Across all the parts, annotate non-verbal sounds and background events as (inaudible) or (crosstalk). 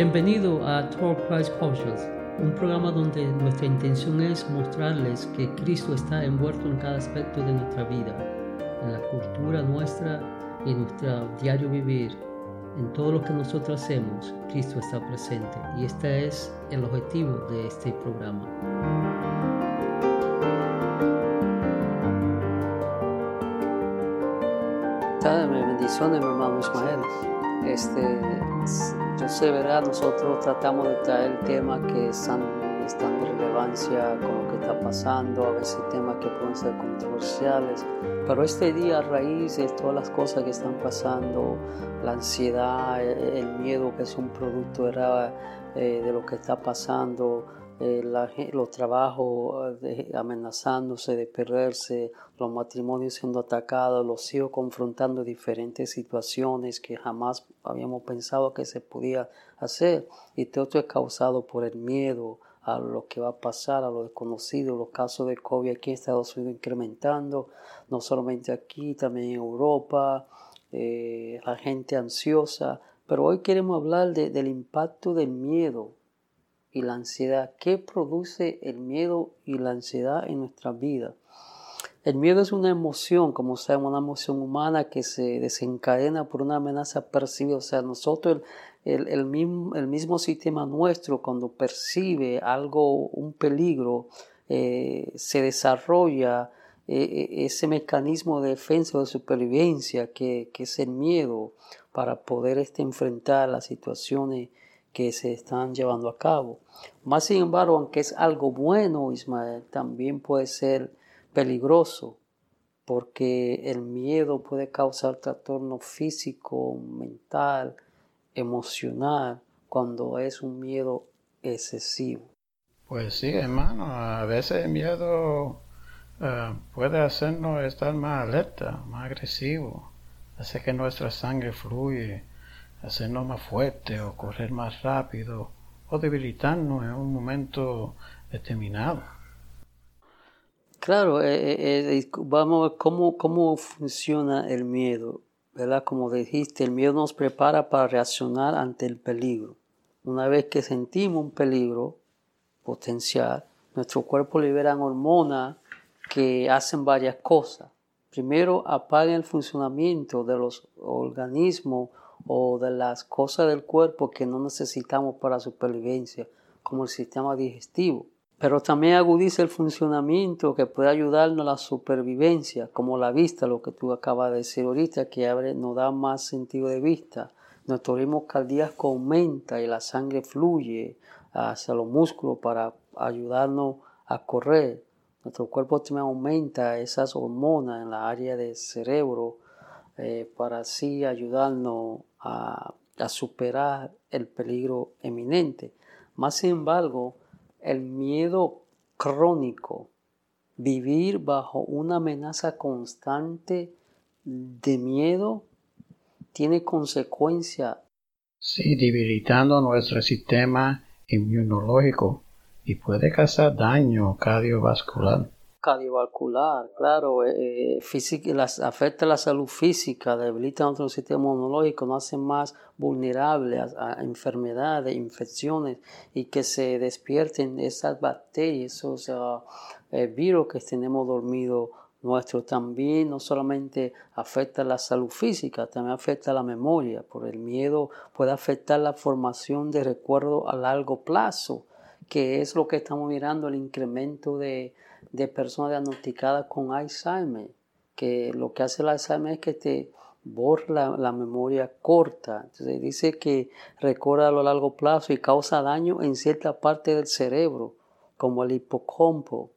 Bienvenido a Talk Christ Cultures, un programa donde nuestra intención es mostrarles que Cristo está envuelto en cada aspecto de nuestra vida, en la cultura nuestra y en nuestro diario vivir. En todo lo que nosotros hacemos, Cristo está presente y este es el objetivo de este programa. bendiciones, mi hermano Ismael. Este, yo sé, ¿verdad? Nosotros tratamos de traer el tema que están, de relevancia con lo que está pasando, a veces temas que pueden ser controversiales, pero este día a raíz de todas las cosas que están pasando, la ansiedad, el, miedo que es un producto ¿verdad? Eh, de lo que está pasando, eh, los trabajos eh, amenazándose de perderse, los matrimonios siendo atacados, los hijos confrontando diferentes situaciones que jamás habíamos pensado que se podía hacer. Y todo esto es causado por el miedo a lo que va a pasar, a lo desconocido, los casos de COVID aquí en Estados Unidos incrementando, no solamente aquí, también en Europa, eh, la gente ansiosa. Pero hoy queremos hablar del impacto del miedo y la ansiedad. ¿Qué produce el miedo y la ansiedad en nuestra vida? El miedo es una emoción, como sabemos, una emoción humana que se desencadena por una amenaza percibida. O sea, nosotros, el, el, mismo, el mismo, sistema nuestro, cuando percibe algo, un peligro, eh, se desarrolla eh, eh, ese mecanismo de defensa o de supervivencia que, que, es el miedo para poder este, enfrentar las situaciones que se están llevando a cabo. Más sin embargo, aunque es algo bueno, Ismael, también puede ser peligroso porque el miedo puede causar trastorno físico, mental, emocional, cuando es un miedo excesivo. Pues sí, hermano, a veces el miedo eh, puede hacernos estar más alerta, más agresivo, hace que nuestra sangre fluye hacernos más fuertes o correr más rápido o debilitarnos en un momento determinado. Claro, eh, eh, eh, vamos a ver cómo, cómo funciona el miedo, ¿verdad? Como dijiste, el miedo nos prepara para reaccionar ante el peligro. Una vez que sentimos un peligro potencial, nuestro cuerpo libera hormonas que hacen varias cosas. Primero, apagan el funcionamiento de los organismos o de las cosas del cuerpo que no necesitamos para supervivencia, como el sistema digestivo. Pero también agudiza el funcionamiento que puede ayudarnos a la supervivencia, como la vista, lo que tú acabas de decir ahorita, que abre, nos da más sentido de vista. Nuestro ritmo cardíaco aumenta y la sangre fluye hacia los músculos para ayudarnos a correr. Nuestro cuerpo también aumenta esas hormonas en la área del cerebro eh, para así ayudarnos a, superar el peligro eminente. Más sin embargo, el miedo crónico, vivir bajo una amenaza constante de miedo, tiene consecuencia. Sí, debilitando nuestro sistema inmunológico y puede causar daño cardiovascular cardiovascular, claro, eh, eh las, afecta la salud física, debilita nuestro sistema inmunológico, nos hace más vulnerables a, enfermedades, infecciones y que se despierten esas bacterias, esos eh, virus que tenemos dormido nuestro también no solamente afecta la salud física, también afecta la memoria, por el miedo puede afectar la formación de recuerdo a largo plazo, que es lo que estamos mirando, el incremento de, de personas diagnosticadas con Alzheimer, que lo que hace el Alzheimer es que te borra la, memoria corta. Entonces dice que recuerda a lo largo plazo y causa daño en cierta parte del cerebro, como el hipocampo.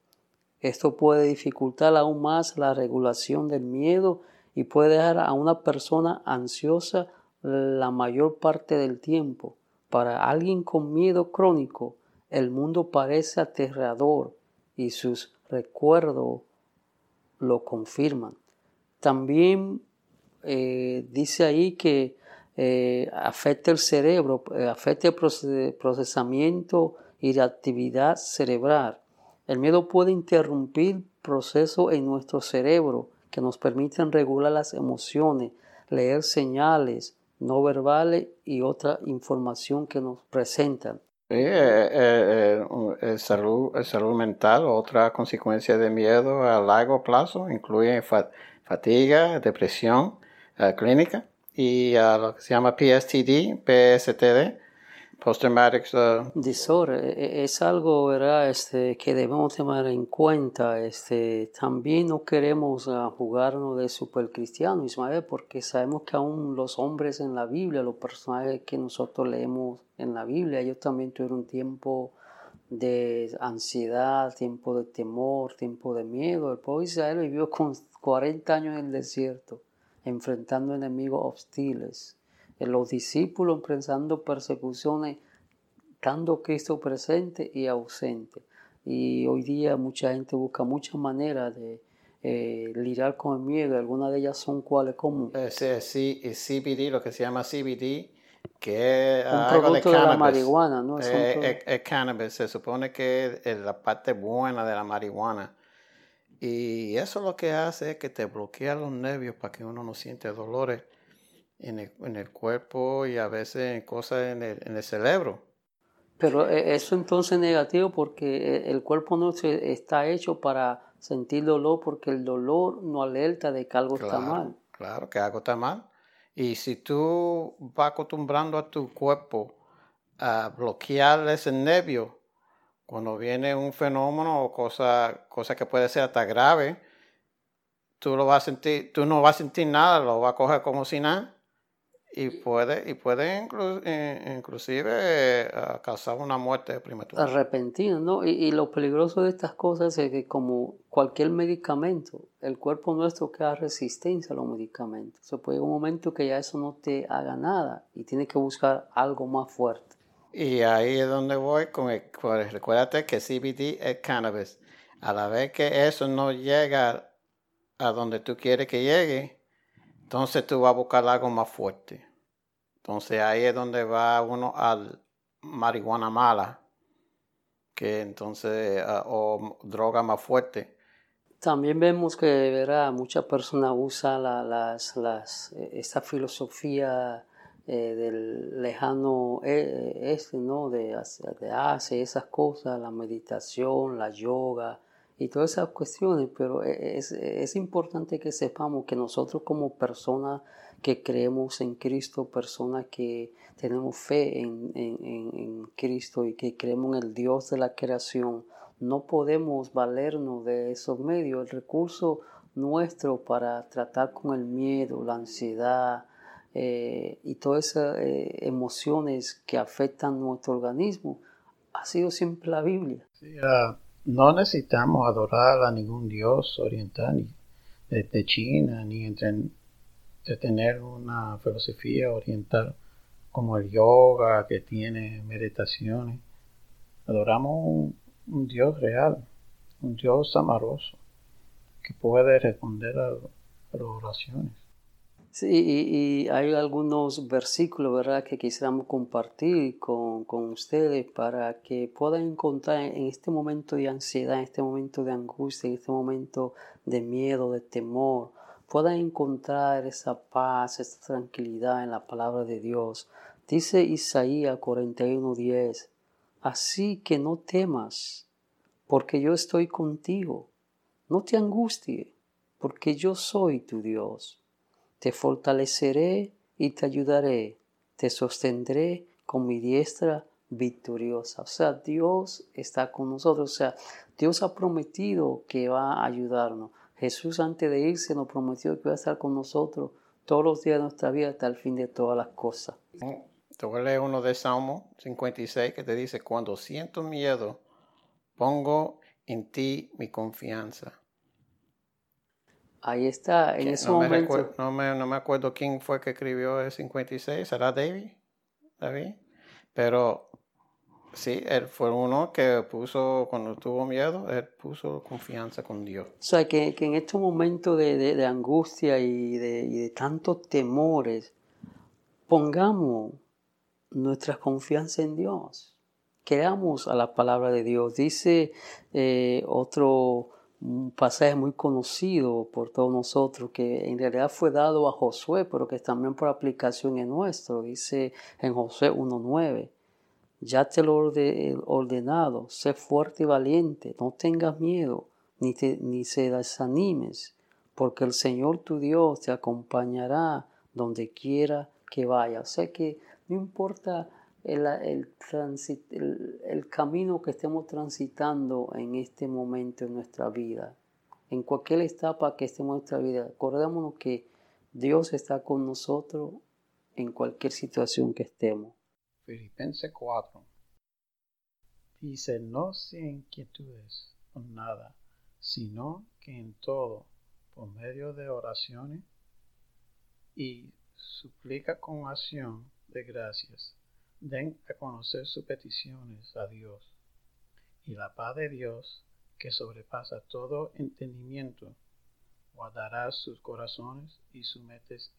Esto puede dificultar aún más la regulación del miedo y puede dejar a una persona ansiosa la mayor parte del tiempo. Para alguien con miedo crónico, el mundo parece aterrador y sus recuerdos lo confirman. También eh, dice ahí que eh, afecta el cerebro, eh, afecta el procesamiento y la actividad cerebral. El miedo puede interrumpir procesos en nuestro cerebro que nos permiten regular las emociones, leer señales, no verbales y otra información que nos presentan. Sí, eh, eh, eh salud, salud mental, otra consecuencia de miedo a largo plazo, incluye fatiga, depresión eh, clínica y lo que se llama PSTD, PSTD, Post-Traumatic Disorder. E, e, es algo ¿verdad? Este, que debemos tener en cuenta. Este, también no queremos uh, jugarnos de supercristiano, Ismael, porque sabemos que aún los hombres en la Biblia, los personajes que nosotros leemos en la Biblia, ellos también tuvieron un tiempo de ansiedad, tiempo de temor, tiempo de miedo. El pueblo de Israel vivió con 40 años en el desierto, enfrentando enemigos hostiles los discípulos enfrentando persecuciones, estando Cristo presente y ausente. Y hoy día mucha gente busca muchas maneras de eh, lidiar con el miedo. Algunas de ellas son cuáles, como sí, CBD, lo que se llama CBD, que es un producto de, la marihuana, ¿no? Es, es, cannabis, se supone que es la parte buena de la marihuana. Y eso lo que hace es que te bloquea los nervios para que uno no siente dolores en el, en el cuerpo y a veces en cosas en el, en el cerebro. Pero eh, eso entonces es negativo porque eh, el cuerpo no está hecho para sentir dolor porque el dolor no alerta de que algo está mal. Claro, que algo está mal. Y si tú vas acostumbrando a tu cuerpo a bloquear ese nervio, cuando viene un fenómeno o cosa, cosa que puede ser hasta grave, tú, lo vas a sentir, tú no vas a sentir nada, lo vas a coger como si nada y puede, y puede eh, inclusive eh, causar una muerte prematura. Repentina, ¿no? Y, lo peligroso de estas cosas es que como cualquier medicamento, el cuerpo nuestro queda resistencia a los medicamentos. Se puede un momento que ya eso no te haga nada y tienes que buscar algo más fuerte. Y ahí es donde voy con el, recuérdate que CBD es cannabis. A la vez que eso no llega a donde tú quieres que llegue, entonces tú vas a buscar algo más fuerte. Entonces ahí es donde va uno al marihuana mala, que entonces, ah, o droga más fuerte. También vemos que muchas personas usan la, las, las, esta filosofía eh, del lejano eh, este, ¿no? de, de hace esas cosas, la meditación, la yoga, y todas esas cuestiones, pero e, es, es, importante que sepamos que nosotros como personas que creemos en Cristo, personas que tenemos fe en, en, en, Cristo y que creemos en el Dios de la creación, no podemos valernos de esos medios. El recurso nuestro para tratar con el miedo, la ansiedad eh, y todas esas eh, emociones que afectan nuestro organismo ha sido siempre la Biblia. No necesitamos adorar a ningún dios oriental ni de, China, ni de tener una filosofía oriental como el yoga que tiene meditaciones. Adoramos un, Dios real, un Dios amoroso que puede responder a las oraciones. Sí, y, hay algunos versículos, ¿verdad?, que quisiéramos compartir con, con, ustedes para que puedan encontrar en este momento de ansiedad, en este momento de angustia, en este momento de miedo, de temor, puedan encontrar esa paz, esa tranquilidad en la palabra de Dios. Dice Isaías 41:10, así que no temas, porque yo estoy contigo. No te angustie, porque yo soy tu Dios te fortaleceré y te ayudaré, te sostendré con mi diestra victoriosa. O sea, Dios está con nosotros. O sea, Dios ha prometido que va a ayudarnos. Jesús antes de irse nos prometió que va a estar con nosotros todos los días de nuestra vida hasta el fin de todas las cosas. Te voy a leer uno de Salmo 56 que te dice, cuando siento miedo, pongo en ti mi confianza. Ahí está, en ese no momento. Me no, me, no me acuerdo quién fue que escribió el 56, ¿será David? David. Pero sí, él fue uno que puso, cuando tuvo miedo, él puso confianza con Dios. O sea, que, que en estos momentos de, de, de angustia y de, y de, tantos temores, pongamos nuestra confianza en Dios. Creamos a la palabra de Dios. Dice eh, otro un pasaje muy conocido por todos nosotros, que en realidad fue dado a Josué, pero que también por aplicación es nuestro. Dice en Josué 1.9, ya te lo he ordenado, sé fuerte y valiente, no tengas miedo, ni, te, ni se desanimes, porque el Señor tu Dios te acompañará donde quiera que vaya. O sea que no importa el, el, camino que estemos transitando en este momento en nuestra vida, en cualquier etapa que estemos en nuestra vida, acordémonos que Dios está con nosotros en cualquier situación que estemos. Filipenses 4 dice, no se inquietudes por nada, sino que en todo, por medio de oraciones y suplica con acción de gracias, den a conocer sus peticiones a Dios. Y la paz de Dios, que sobrepasa todo entendimiento, guardará sus corazones y sus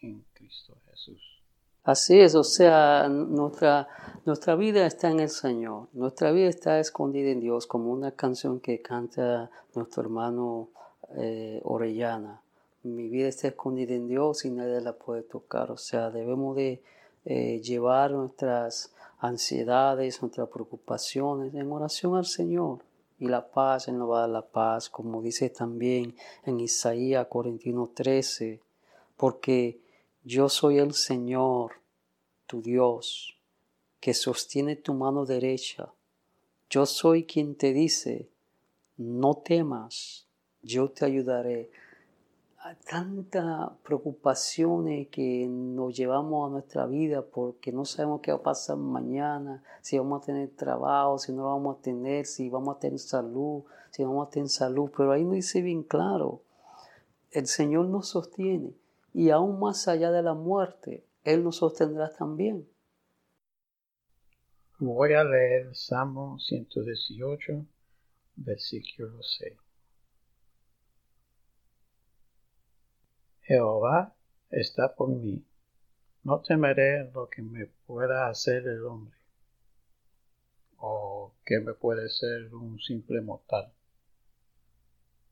en Cristo Jesús. Así es, o sea, nuestra, nuestra vida está en el Señor, nuestra vida está escondida en Dios, como una canción que canta nuestro hermano eh, Orellana. Mi vida está escondida en Dios y nadie la puede tocar, o sea, debemos de eh, llevar nuestras ansiedades, nuestras preocupaciones en oración al Señor. Y la paz, Él nos va a dar la paz, como dice también en Isaías 41, 13, porque yo soy el Señor, tu Dios, que sostiene tu mano derecha. Yo soy quien te dice, no temas, yo te ayudaré. Tantas preocupaciones que nos llevamos a nuestra vida porque no sabemos qué va a pasar mañana, si vamos a tener trabajo, si no vamos a tener, si vamos a tener salud, si vamos a tener salud. Pero ahí no dice bien claro, el Señor nos sostiene y aún más allá de la muerte, Él nos sostendrá también. Voy a leer Salmo 118, versículo 6. Jehová está por mí. No temeré lo que me pueda hacer el hombre, o que me puede ser un simple mortal.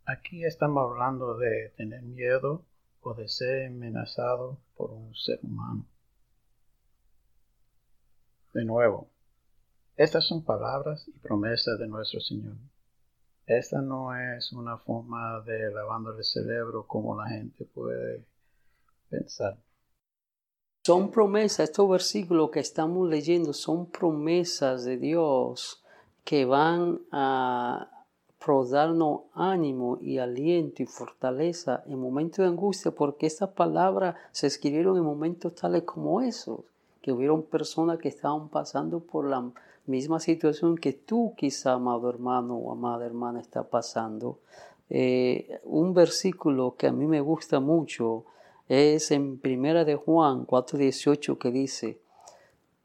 Aquí estamos hablando de tener miedo o de ser amenazado por un ser humano. De nuevo, estas son palabras y promesas de nuestro Señor. Esta no es una forma de lavando el cerebro como la gente puede pensar. Son promesas, estos versículos que estamos leyendo son promesas de Dios que van a darnos ánimo y aliento y fortaleza en momentos de angustia, porque estas palabras se escribieron en momentos tales como esos, que hubieron personas que estaban pasando por la misma situación que tú quizá, amado hermano o amada hermana, está pasando. Eh, un versículo que a mí me gusta mucho es en Primera de Juan 4:18 que dice,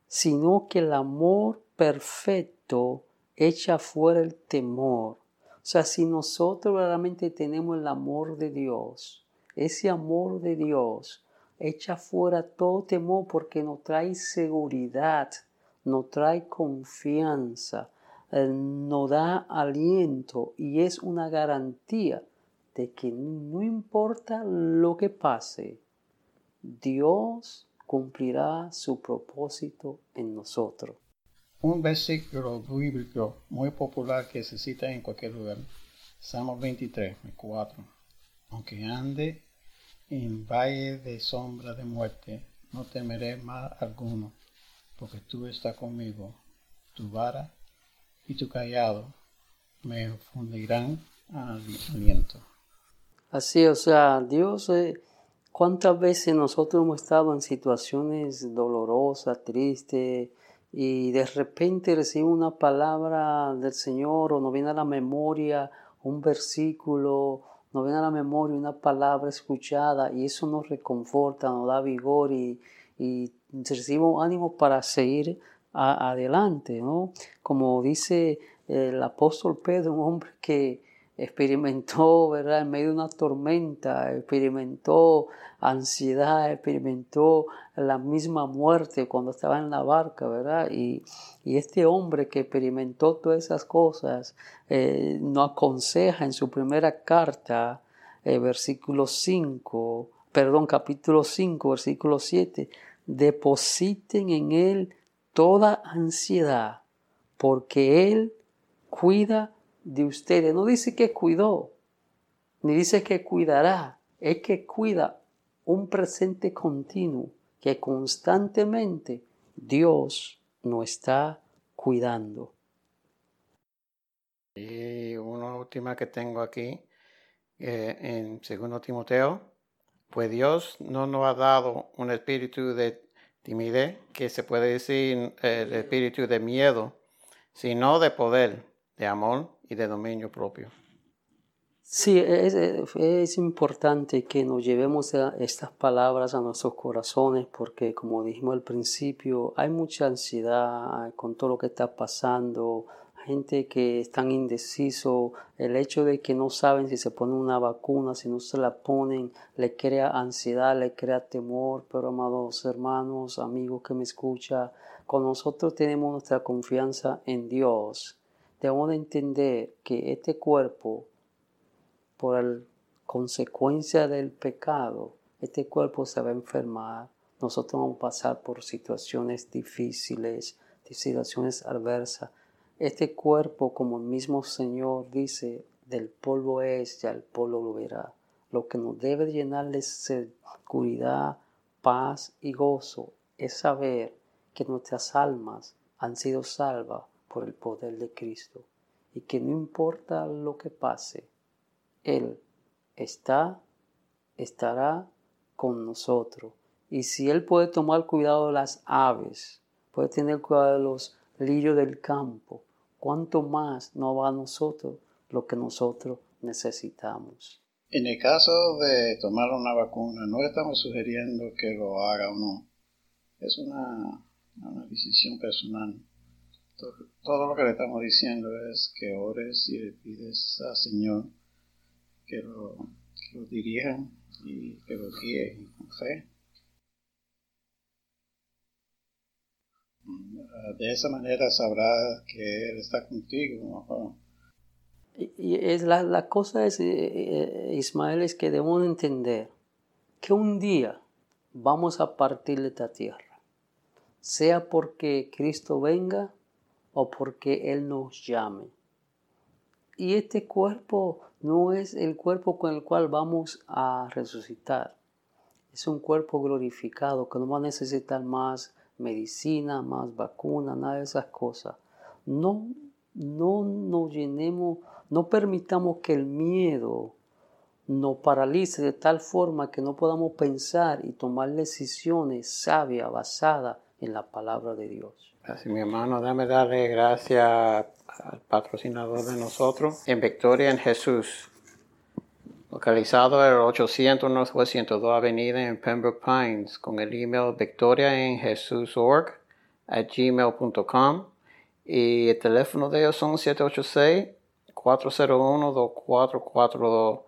sino que el amor perfecto echa fuera el temor o sea, si nosotros realmente tenemos el amor de Dios, ese amor de Dios echa fuera todo temor porque nos trae seguridad, nos trae confianza, eh, nos da aliento y es una garantía de que no importa lo que pase, Dios cumplirá su propósito en nosotros. Un versículo bíblico muy popular que se cita en cualquier lugar. Salmo 23, 4. Aunque ande en valle de sombra de muerte, no temeré mal alguno, porque tú estás conmigo. Tu vara y tu callado me fundirán aliento. Así, o sea, Dios, eh, ¿cuántas veces nosotros hemos estado en situaciones dolorosas, tristes? y de repente recibe una palabra del Señor o nos viene a la memoria un versículo, nos viene a la memoria una palabra escuchada y eso nos reconforta, nos da vigor y, y recibimos ánimo para seguir adelante, ¿no? Como dice el apóstol Pedro, un hombre que experimentó, (laughs) ¿verdad? En medio de una tormenta, experimentó ansiedad, experimentó la misma muerte cuando estaba en la barca, ¿verdad? Y, este hombre que experimentó todas esas cosas eh, nos aconseja en su primera carta, eh, versículo 5, perdón, capítulo 5, versículo 7, depositen en Él toda ansiedad, porque Él cuida de ustedes. No dice que cuidó, ni dice que cuidará, es que cuida un presente continuo, que constantemente Dios nos está cuidando. Y una última que tengo aquí, eh, en segundo Timoteo, pues Dios no nos ha dado un espíritu de timidez, que se puede decir el espíritu de miedo, sino de poder, de amor y de dominio propio. Sí, es, importante que nos llevemos estas palabras a nuestros corazones porque, como dijimos al principio, hay mucha ansiedad con todo lo que está pasando, gente que están indeciso, el hecho de que no saben si se ponen una vacuna, si no se la ponen, le crea ansiedad, le crea temor, pero amados hermanos, amigos que me escuchan, con nosotros tenemos nuestra confianza en Dios debemos de entender que este cuerpo, por consecuencia del pecado, este cuerpo se va a enfermar. Nosotros vamos a pasar por situaciones difíciles, situaciones adversas. Este cuerpo, como el mismo Señor dice, del polvo es, ya el polvo lo verá. Lo que nos debe llenar de seguridad, paz y gozo es saber que nuestras almas han sido salvas por el poder de Cristo y que no importa lo que pase, Él está, estará con nosotros. Y si Él puede tomar cuidado de las aves, puede tener cuidado de los lirios del campo, ¿cuánto más no va a nosotros lo que nosotros necesitamos? En el caso de tomar una vacuna, no estamos sugiriendo que lo haga o no. Es una, una decisión personal. Todo, lo que le estamos diciendo es que ores y le pides al Señor que lo, que lo dirijan y que lo guíe con fe. De esa manera sabrá que Él está contigo. Y es la, la cosa es, eh, eh, Ismael, es que debemos entender que un día vamos a partir de esta tierra, sea porque Cristo venga o porque Él nos llame. Y este cuerpo no es el cuerpo con el cual vamos a resucitar. Es un cuerpo glorificado que no va a necesitar más medicina, más vacuna, nada de esas cosas. No, no nos llenemos, no permitamos que el miedo nos paralice de tal forma que no podamos pensar y tomar decisiones sabias basadas en la palabra de Dios. Así mi hermano, dame darle gracias al patrocinador de nosotros en Victoria en Jesús, localizado en el 800 Northwest 102 Avenida en Pembroke Pines, con el email victoria en Jesús.org at gmail.com y el teléfono de ellos son 786-401-2442.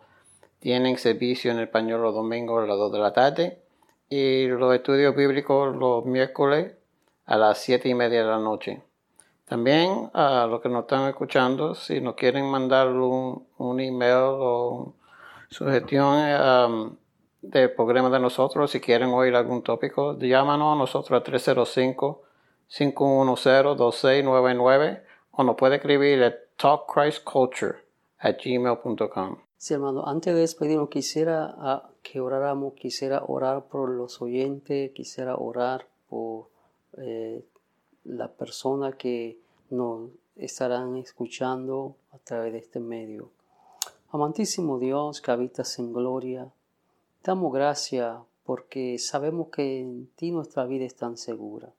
Tienen servicio en español los domingos a las 2 de la tarde y los estudios bíblicos los miércoles a las siete y media de la noche. También a los que nos están escuchando, si nos quieren mandar un, email o sugestión um, del programa de nosotros, si quieren oír algún tópico, llámanos a nosotros a 305-510-2699 o nos puede escribir a talkchristculture at gmail.com. Sí, hermano, antes de despedirnos, quisiera ah, que oráramos, quisiera orar por los oyentes, quisiera orar por eh, la persona que nos estarán escuchando a través de este medio. Amantísimo Dios que habitas en gloria, damos gracias porque sabemos que en ti nuestra vida es tan segura.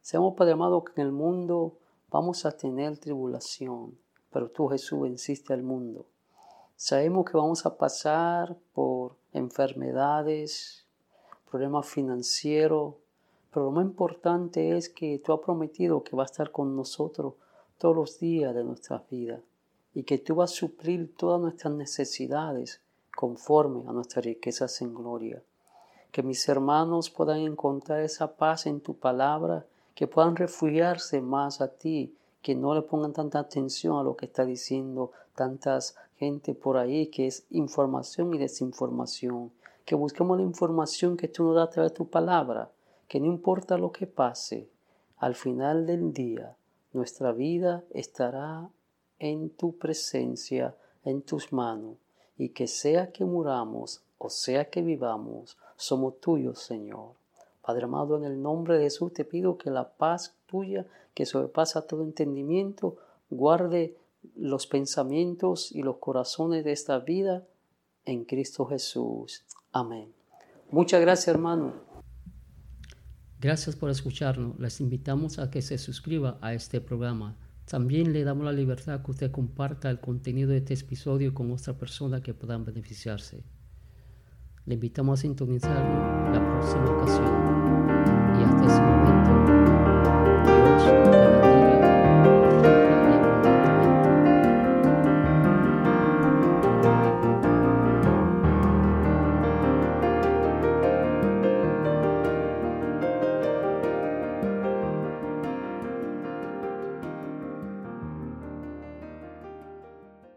Sabemos, Padre amado, que en el mundo vamos a tener tribulación, pero tú Jesús venciste al mundo. Sabemos que vamos a pasar por enfermedades, problemas financieros, pero lo más importante es que tú has prometido que va a estar con nosotros todos los días de nuestra vida y que tú vas a suplir todas nuestras necesidades conforme a nuestras riquezas en gloria. Que mis hermanos puedan encontrar esa paz en tu palabra, que puedan refugiarse más a ti, que no le pongan tanta atención a lo que está diciendo tantas gente por ahí, que es información y desinformación. Que busquemos la información que tú nos das a través de tu palabra, que no importa lo que pase, al final del día nuestra vida estará en tu presencia, en tus manos, y que sea que muramos o sea que vivamos, somos tuyos, Señor. Padre amado, en el nombre de Jesús te pido que la paz tuya, que sobrepasa todo entendimiento, guarde los pensamientos y los corazones de esta vida en Cristo Jesús. Amén. Muchas gracias, hermano. Gracias por escucharnos. Les invitamos a que se suscriba a este programa. También le damos la libertad que usted comparta el contenido de este episodio con otra persona que puedan beneficiarse. Le invitamos a sintonizarnos la próxima ocasión. Y hasta ese momento.